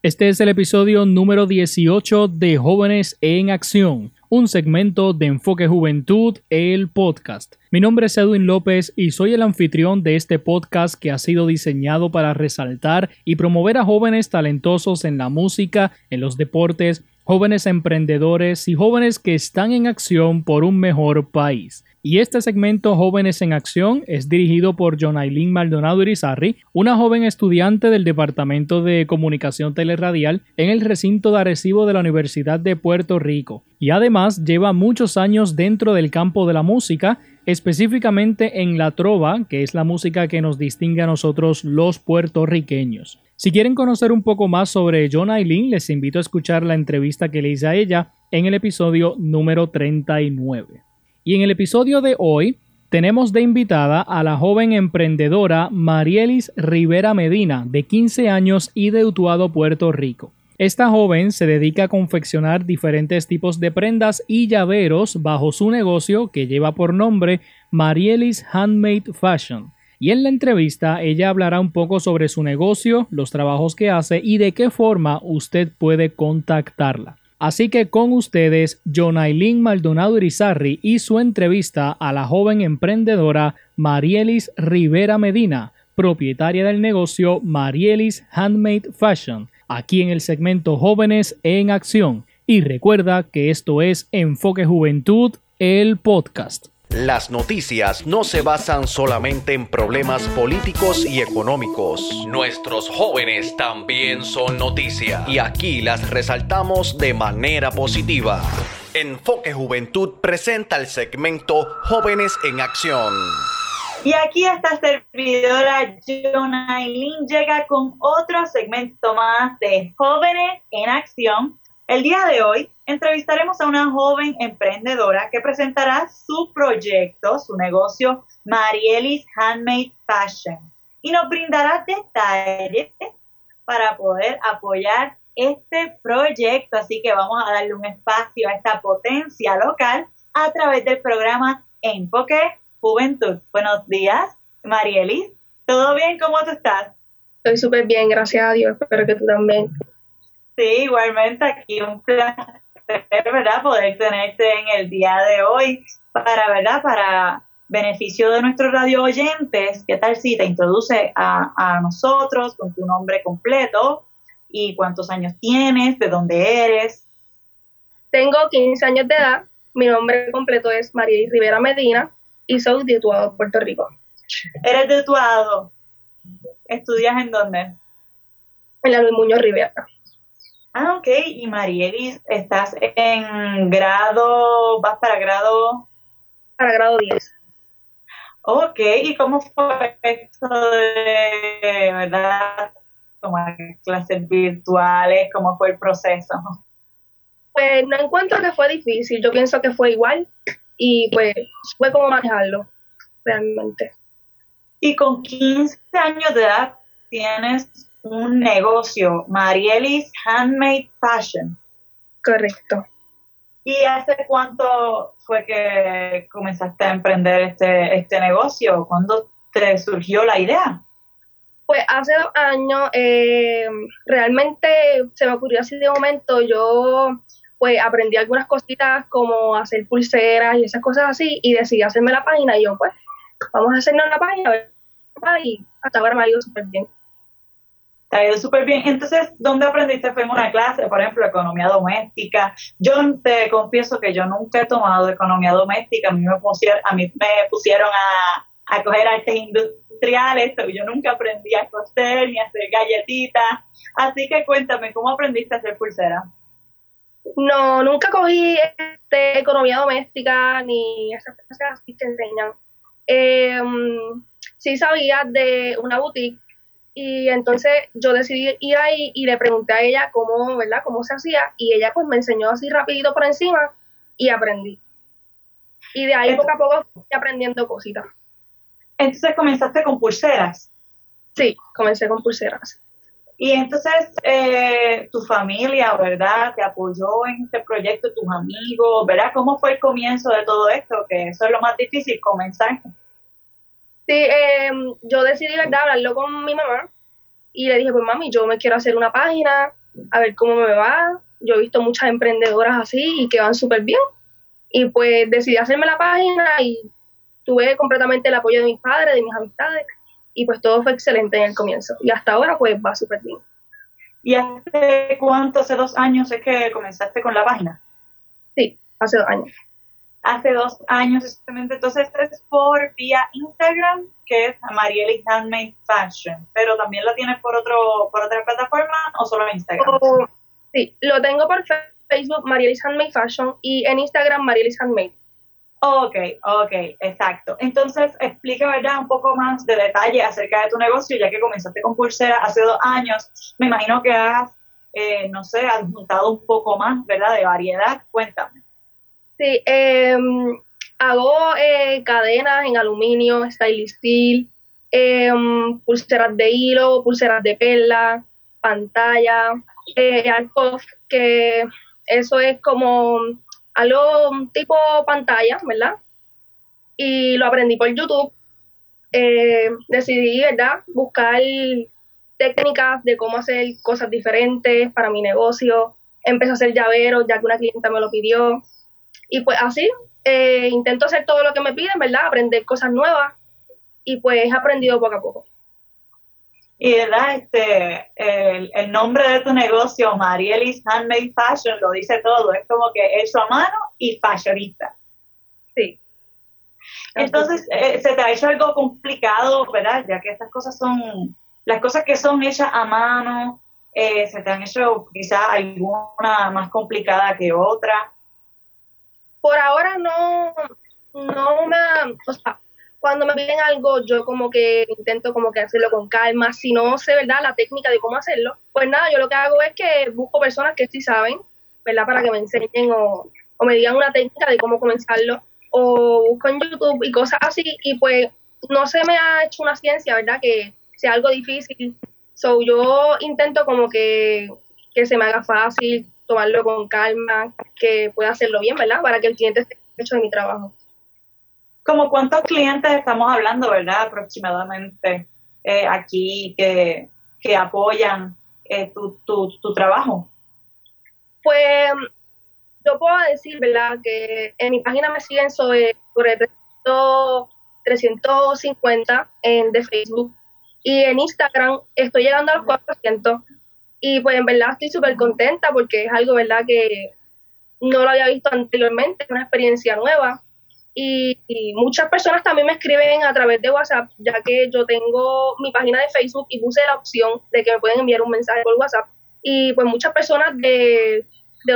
Este es el episodio número 18 de Jóvenes en Acción, un segmento de Enfoque Juventud, el podcast. Mi nombre es Edwin López y soy el anfitrión de este podcast que ha sido diseñado para resaltar y promover a jóvenes talentosos en la música, en los deportes, jóvenes emprendedores y jóvenes que están en acción por un mejor país. Y este segmento Jóvenes en Acción es dirigido por Jonailin Maldonado Irizarri, una joven estudiante del Departamento de Comunicación Teleradial en el recinto de Arecibo de la Universidad de Puerto Rico. Y además lleva muchos años dentro del campo de la música, específicamente en la trova, que es la música que nos distingue a nosotros los puertorriqueños. Si quieren conocer un poco más sobre John Aileen, les invito a escuchar la entrevista que le hice a ella en el episodio número 39. Y en el episodio de hoy tenemos de invitada a la joven emprendedora Marielis Rivera Medina, de 15 años y de Utuado, Puerto Rico. Esta joven se dedica a confeccionar diferentes tipos de prendas y llaveros bajo su negocio que lleva por nombre Marielis Handmade Fashion. Y en la entrevista ella hablará un poco sobre su negocio, los trabajos que hace y de qué forma usted puede contactarla. Así que con ustedes, Jonailin Maldonado Irizarri y su entrevista a la joven emprendedora Marielis Rivera Medina, propietaria del negocio Marielis Handmade Fashion, aquí en el segmento Jóvenes en Acción. Y recuerda que esto es Enfoque Juventud, el podcast. Las noticias no se basan solamente en problemas políticos y económicos. Nuestros jóvenes también son noticia y aquí las resaltamos de manera positiva. Enfoque Juventud presenta el segmento Jóvenes en Acción. Y aquí esta servidora Jonailin llega con otro segmento más de Jóvenes en Acción. El día de hoy entrevistaremos a una joven emprendedora que presentará su proyecto, su negocio Marielis Handmade Fashion y nos brindará detalles para poder apoyar este proyecto. Así que vamos a darle un espacio a esta potencia local a través del programa Enfoque Juventud. Buenos días, Marielis. ¿Todo bien? ¿Cómo tú estás? Estoy súper bien, gracias a Dios. Espero que tú también. Sí, igualmente aquí un placer ¿verdad? Poder tenerte en el día de hoy para, ¿verdad? Para beneficio de nuestros radio oyentes, ¿qué tal si te introduce a, a nosotros con tu nombre completo y cuántos años tienes, de dónde eres? Tengo 15 años de edad, mi nombre completo es María Rivera Medina y soy de Puerto Rico. ¿Eres de Tuado? ¿Estudias en dónde? En la Luis Muñoz Rivera. Ah, ok. Y Marielis, ¿estás en grado, vas para grado? Para grado 10. Ok, ¿y cómo fue esto de, verdad, como clases virtuales, cómo fue el proceso? Pues no encuentro que fue difícil, yo pienso que fue igual y pues fue como manejarlo, realmente. Y con 15 años de edad tienes un negocio, Marielis Handmade Fashion. Correcto. ¿Y hace cuánto fue que comenzaste a emprender este, este negocio? ¿Cuándo te surgió la idea? Pues hace dos años, eh, realmente se me ocurrió así de momento, yo pues aprendí algunas cositas como hacer pulseras y esas cosas así y decidí hacerme la página y yo pues vamos a hacernos la página y hasta ahora me ha ido súper bien. Te ha ido súper bien. Entonces, ¿dónde aprendiste? Fue en una clase, por ejemplo, economía doméstica. Yo te confieso que yo nunca he tomado economía doméstica. A mí me pusieron a, mí me pusieron a, a coger artes industriales, pero yo nunca aprendí a coser ni a hacer galletitas. Así que cuéntame, ¿cómo aprendiste a hacer pulsera? No, nunca cogí este, economía doméstica ni esas cosas que enseñan. Eh, sí sabía de una boutique y entonces yo decidí ir ahí y le pregunté a ella cómo, ¿verdad? Cómo se hacía y ella pues me enseñó así rapidito por encima y aprendí. Y de ahí poco a poco fui aprendiendo cositas. Entonces comenzaste con pulseras. Sí, comencé con pulseras. Y entonces eh, tu familia, ¿verdad? Te apoyó en este proyecto, tus amigos, ¿verdad? ¿Cómo fue el comienzo de todo esto? Que eso es lo más difícil, comenzar. Sí, em, yo decidí, ¿verdad?, hablarlo con mi mamá y le dije, pues mami, yo me quiero hacer una página a ver cómo me va. Yo he visto muchas emprendedoras así y que van súper bien. Y pues decidí hacerme la página y tuve completamente el apoyo de mis padres, de mis amistades, y pues todo fue excelente en el comienzo. Y hasta ahora pues va súper bien. ¿Y hace cuánto, hace dos años es que comenzaste con la página? Sí, hace dos años. Hace dos años exactamente, entonces es por vía Instagram, que es Marieli Handmade Fashion, pero también lo tienes por otro por otra plataforma o solo en Instagram? Oh, sí, lo tengo por Facebook Marielis Handmade Fashion y en Instagram Marielis Handmade. Ok, ok, exacto. Entonces, explica, ¿verdad?, un poco más de detalle acerca de tu negocio, ya que comenzaste con Pulsera hace dos años. Me imagino que has, eh, no sé, has juntado un poco más, ¿verdad?, de variedad. Cuéntame. Sí, em, hago eh, cadenas en aluminio, stainless steel, em, pulseras de hilo, pulseras de perla, pantalla, eh, que eso es como algo tipo pantalla, ¿verdad? Y lo aprendí por YouTube. Eh, decidí, ¿verdad? Buscar técnicas de cómo hacer cosas diferentes para mi negocio. Empecé a hacer llaveros ya que una clienta me lo pidió. Y pues así, eh, intento hacer todo lo que me piden, ¿verdad? Aprender cosas nuevas. Y pues he aprendido poco a poco. Y verdad, este, el, nombre de tu negocio, Marielis Handmade Fashion, lo dice todo. Es como que hecho a mano y fashionista. Sí. Entonces, eh, se te ha hecho algo complicado, ¿verdad? Ya que estas cosas son, las cosas que son hechas a mano, eh, se te han hecho quizás alguna más complicada que otra. Por ahora no, no me, o sea, cuando me piden algo, yo como que intento como que hacerlo con calma. Si no sé, ¿verdad?, la técnica de cómo hacerlo, pues nada, yo lo que hago es que busco personas que sí saben, ¿verdad?, para que me enseñen o, me digan una técnica de cómo comenzarlo, o busco en YouTube y cosas así, y pues no se me ha hecho una ciencia, ¿verdad?, que sea algo difícil. So yo intento como que, que se me haga fácil, tomarlo con calma, que pueda hacerlo bien, ¿verdad?, para que el cliente esté hecho de mi trabajo como cuántos clientes estamos hablando, ¿verdad? Aproximadamente eh, aquí que, apoyan eh, tu, tu, trabajo. Pues yo puedo decir, ¿verdad? Que en mi página me siguen sobre, sobre 350 en, de Facebook y en Instagram estoy llegando a los 400 y pues en verdad estoy súper contenta porque es algo, ¿verdad? Que no lo había visto anteriormente, es una experiencia nueva y, muchas personas también me escriben a través de WhatsApp, ya que yo tengo mi página de Facebook y puse la opción de que me pueden enviar un mensaje por WhatsApp. Y pues muchas personas de,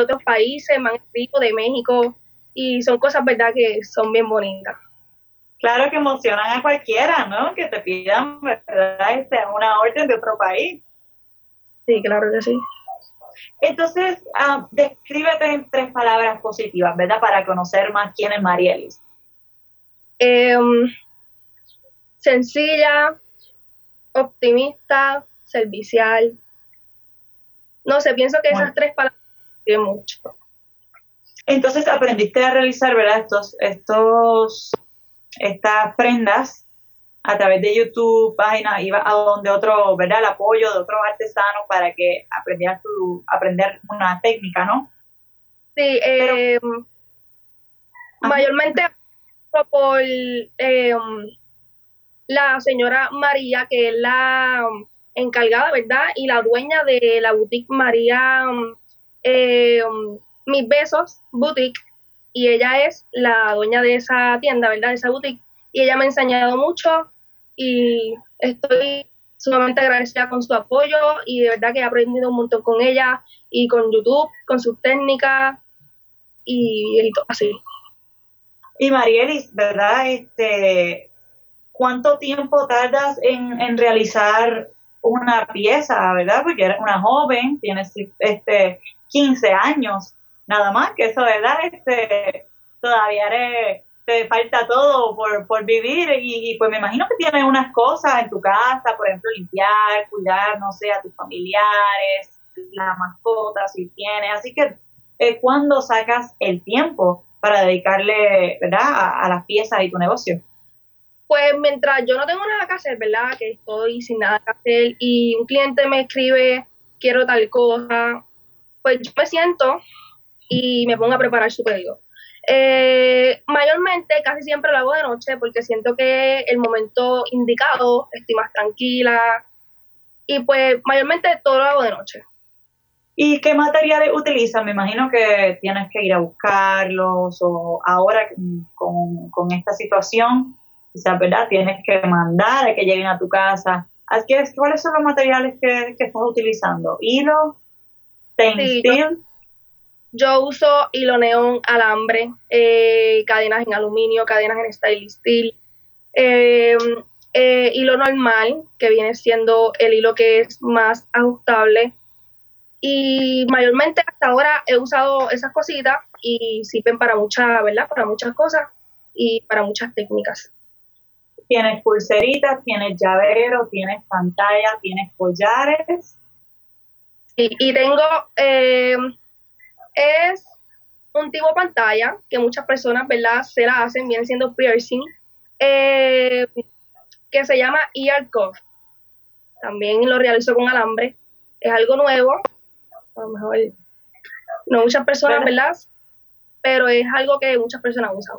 otros países me han escrito, de México, y son cosas, ¿verdad?, que son bien bonitas. Claro que emocionan a cualquiera, ¿no? Que te pidan, ¿verdad?, este, una orden de otro país. Sí, claro que sí. Entonces, uh, descríbete en tres palabras positivas, ¿verdad? Para conocer más quién es Marielis. Em, sencilla, optimista, servicial. No sé, pienso que esas tres palabras tienen mucho. Entonces aprendiste a realizar, ¿verdad? Estos, estos, estas prendas a través de YouTube, página, iba a donde otro, ¿verdad? El apoyo de otros artesanos para que aprendieras tu, aprender una técnica, ¿no? Sí, eh, mayormente por eh, la señora María, que es la encargada, ¿verdad? Y la dueña de la boutique María eh, Mis Besos Boutique. Y ella es la dueña de esa tienda, ¿verdad? De esa boutique. Y ella me ha enseñado mucho y estoy sumamente agradecida con su apoyo y de verdad que he aprendido un montón con ella y con YouTube, con sus técnicas y, y así. Y Marielis, ¿verdad? Este, ¿Cuánto tiempo tardas en, realizar una pieza, verdad? Porque eres una joven, tienes este 15 años, nada más que eso, ¿verdad? Este, todavía te falta todo por, por vivir y, pues me imagino que tienes unas cosas en tu casa, por ejemplo, limpiar, cuidar, no sé, a tus familiares, la mascota, si tienes. Así que, eh, ¿cuándo sacas el tiempo para dedicarle, ¿verdad?, a, las piezas y tu negocio? Pues mientras yo no tengo nada que hacer, ¿verdad? Que estoy sin nada que hacer y un cliente me escribe quiero tal cosa, pues yo me siento y me pongo a preparar su pedido. Eh, mayormente casi siempre lo hago de noche porque siento que el momento indicado estoy más tranquila y pues mayormente todo lo hago de noche. ¿Y qué materiales utilizan? Me imagino que tienes que ir a buscarlos o ahora con, esta situación, quizás, ¿verdad? Tienes que mandar a que lleguen a tu casa. ¿Cuáles son los materiales que, estás utilizando? ¿Hilo? ¿Textil? Yo, uso hilo neón, alambre, eh, cadenas en aluminio, cadenas en stainless steel, eh, eh, hilo normal, que viene siendo el hilo que es más ajustable, y mayormente hasta ahora he usado esas cositas y sirven para muchas, ¿verdad? Para muchas cosas y para muchas técnicas. Tienes pulseritas, tienes llavero, tienes pantalla, tienes collares. y tengo, eh, es un tipo de pantalla que muchas personas, ¿verdad? Se la hacen, viene siendo piercing, eh, que se llama ear cuff. También lo realizo con alambre. Es algo nuevo, a lo mejor no muchas personas, ¿verdad? Pero es algo que muchas personas usan.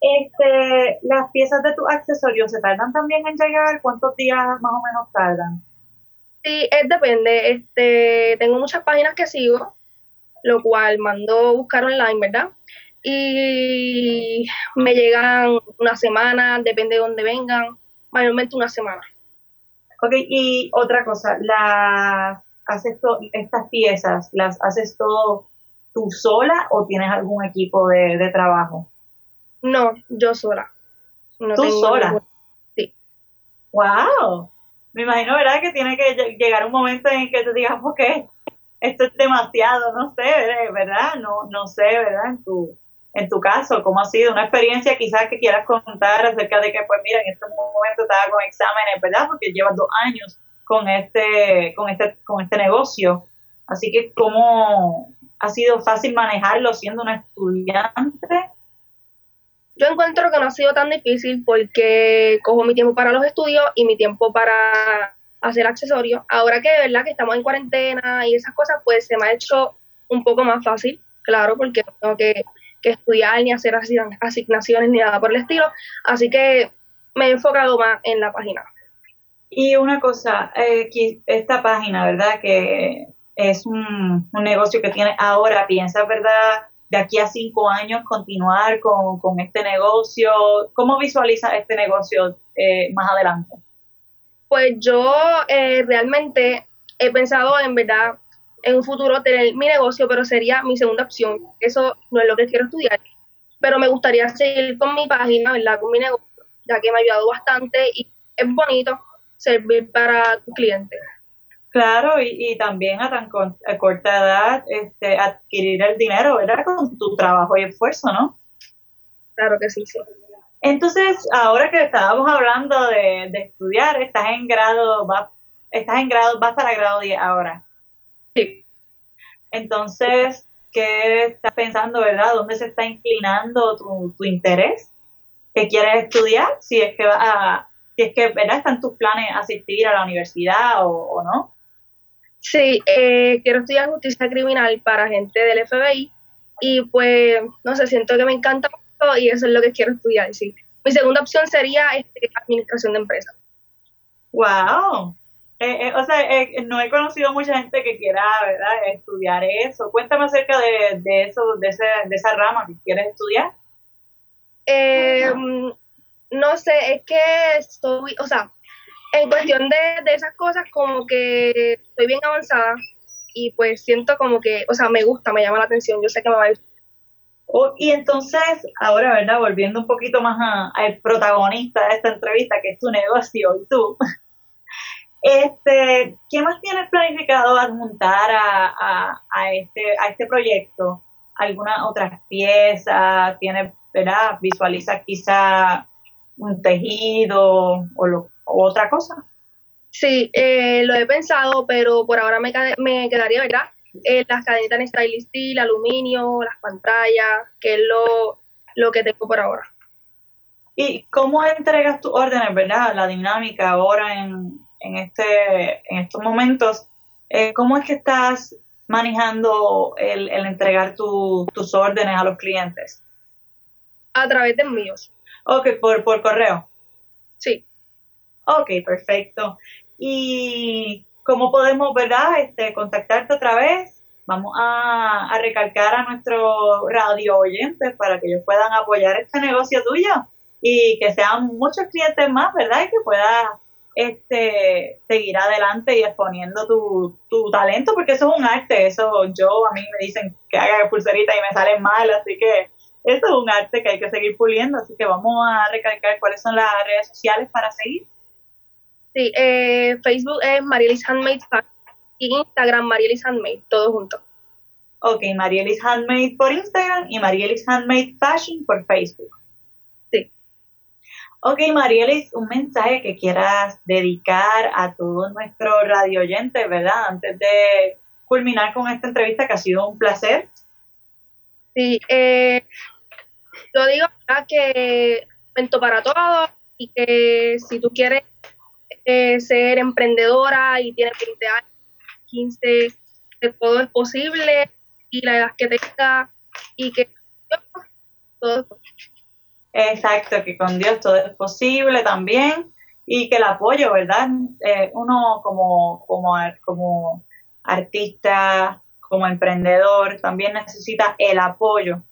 Este, las piezas de tus accesorios se tardan también en llegar, ¿cuántos días más o menos tardan? Sí, es depende. Este, tengo muchas páginas que sigo, lo cual mando buscar online, ¿verdad? Y me llegan una semana, depende de dónde vengan, mayormente una semana. Ok, y otra cosa, la haces estas piezas, las haces todo tú sola o tienes algún equipo de, trabajo? No, yo sola. ¿Tú sola? Sí. ¡Wow! Me imagino, ¿verdad? Que tiene que llegar un momento en que te digas, ok, esto es demasiado, no sé, ¿verdad? No, no sé, ¿verdad? En tu, en tu caso, ¿cómo ha sido? Una experiencia quizás que quieras contar acerca de que, pues mira, en este momento estaba con exámenes, ¿verdad? Porque llevas dos años con este, con este, con este negocio. Así que, ¿cómo ha sido fácil manejarlo siendo una estudiante? Yo encuentro que no ha sido tan difícil porque cojo mi tiempo para los estudios y mi tiempo para hacer accesorios. Ahora que de verdad que estamos en cuarentena y esas cosas, pues se me ha hecho un poco más fácil, claro, porque no tengo que, que estudiar ni hacer asignaciones ni nada por el estilo. Así que me he enfocado más en la página. Y una cosa, eh, esta página, ¿verdad? Que es un, negocio que tiene ahora, ¿piensas, verdad? De aquí a cinco años continuar con, este negocio. ¿Cómo visualiza este negocio eh, más adelante? Pues yo eh, realmente he pensado en verdad en un futuro tener mi negocio, pero sería mi segunda opción. Eso no es lo que quiero estudiar. Pero me gustaría seguir con mi página, ¿verdad? Con mi negocio, ya que me ha ayudado bastante y es bonito servir para tu cliente. Claro, y, también a tan corta edad este, adquirir el dinero, ¿verdad? Con tu trabajo y esfuerzo, ¿no? Claro que sí, sí. Entonces, ahora que estábamos hablando de, estudiar, estás en grado, va, estás en grado, vas para grado 10 ahora. Sí. Entonces, ¿qué estás pensando, verdad? ¿Dónde se está inclinando tu, tu interés? ¿Qué quieres estudiar? Si es que a, si es que, ¿verdad? ¿Están tus planes asistir a la universidad o, no? Sí, eh, quiero estudiar justicia criminal para gente del FBI y pues, no sé, siento que me encanta y eso es lo que quiero estudiar, sí. Mi segunda opción sería este, administración de empresas. ¡Wow! Eh, eh, o sea, no he conocido mucha gente que quiera, ¿verdad?, estudiar eso. Cuéntame acerca de, de eso, de, ese, de esa rama que quieres estudiar. Eh, no sé, es que estoy, o sea, en cuestión de, esas cosas, como que estoy bien avanzada y pues siento como que, o sea, me gusta, me llama la atención, yo sé que me va a. Oh, y entonces, ahora, ¿verdad? Volviendo un poquito más al protagonista de esta entrevista, que es tu negocio y tú. Este, ¿Qué más tienes planificado adjuntar a, a, este, a este proyecto? ¿Algunas otras piezas? ¿Tienes, verdad? ¿Visualizas quizá un tejido o, lo, otra cosa. Sí, eh, lo he pensado, pero por ahora me, me quedaría, ¿verdad? Eh, las cadenas en stainless steel, aluminio, las pantallas, que es lo, lo que tengo por ahora. ¿Y cómo entregas tus órdenes, verdad? La dinámica ahora en, en, este, en estos momentos. eh, ¿cómo es que estás manejando el, entregar tus órdenes a los clientes? A través de envíos. Ok, por, por correo. Sí. Ok, perfecto. ¿Y cómo podemos, verdad, este, contactarte otra vez? Vamos a, recalcar a nuestros radio oyentes para que ellos puedan apoyar este negocio tuyo y que sean muchos clientes más, ¿verdad? Y que puedas este, seguir adelante y exponiendo tu, tu talento, porque eso es un arte, eso yo, a mí me dicen que haga pulserita y me salen mal, así que eso es un arte que hay que seguir puliendo, así que vamos a recalcar cuáles son las redes sociales para seguir. Sí, eh, Facebook es Marielis Handmade y Instagram Marielis Handmade, todo junto. Ok, Marielis Handmade por Instagram y Marielis Handmade Fashion por Facebook. Ok, Marielis, un mensaje que quieras dedicar a todos nuestros radio oyentes, ¿verdad? Antes de culminar con esta entrevista, que ha sido un placer. Sí, eh, yo digo que momento para todos y que si tú quieres eh, ser emprendedora y tienes 20 años, 15, que todo es posible y la edad que tenga y que todo es posible. Exacto, que con Dios todo es posible también y que el apoyo, ¿verdad? Eh, uno como, como, como artista, como emprendedor, también necesita el apoyo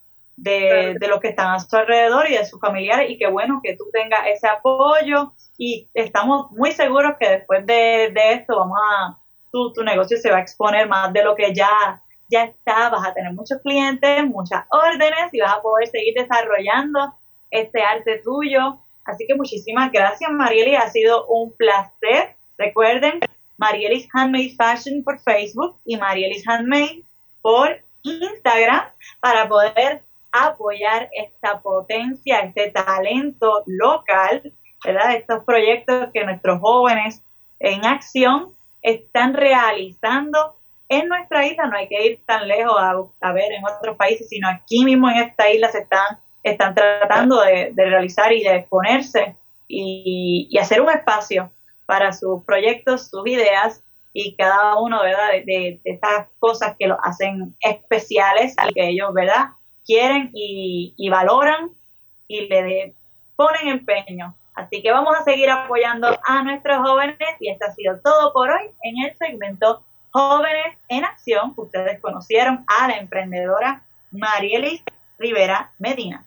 de, de, los que están a su alrededor y de sus familiares y qué bueno que tú tengas ese apoyo y estamos muy seguros que después de, de esto vamos a, tu, tu negocio se va a exponer más de lo que ya, ya está, vas a tener muchos clientes, muchas órdenes y vas a poder seguir desarrollando este arte tuyo. Así que muchísimas gracias, Marielis. Ha sido un placer. Recuerden, Marielis Handmade Fashion por Facebook y Marielis Handmade por Instagram para poder apoyar esta potencia, este talento local, ¿verdad? Estos proyectos que nuestros jóvenes en acción están realizando en nuestra isla. No hay que ir tan lejos a, ver en otros países, sino aquí mismo en esta isla se están están tratando de, realizar y de exponerse y, hacer un espacio para sus proyectos, sus ideas y cada uno ¿verdad? De, estas cosas que lo hacen especiales y que ellos ¿verdad? Quieren y, valoran y le ponen empeño. Así que vamos a seguir apoyando a nuestros jóvenes y esto ha sido todo por hoy en el segmento Jóvenes en Acción. Ustedes conocieron a la emprendedora Marielis Rivera Medina.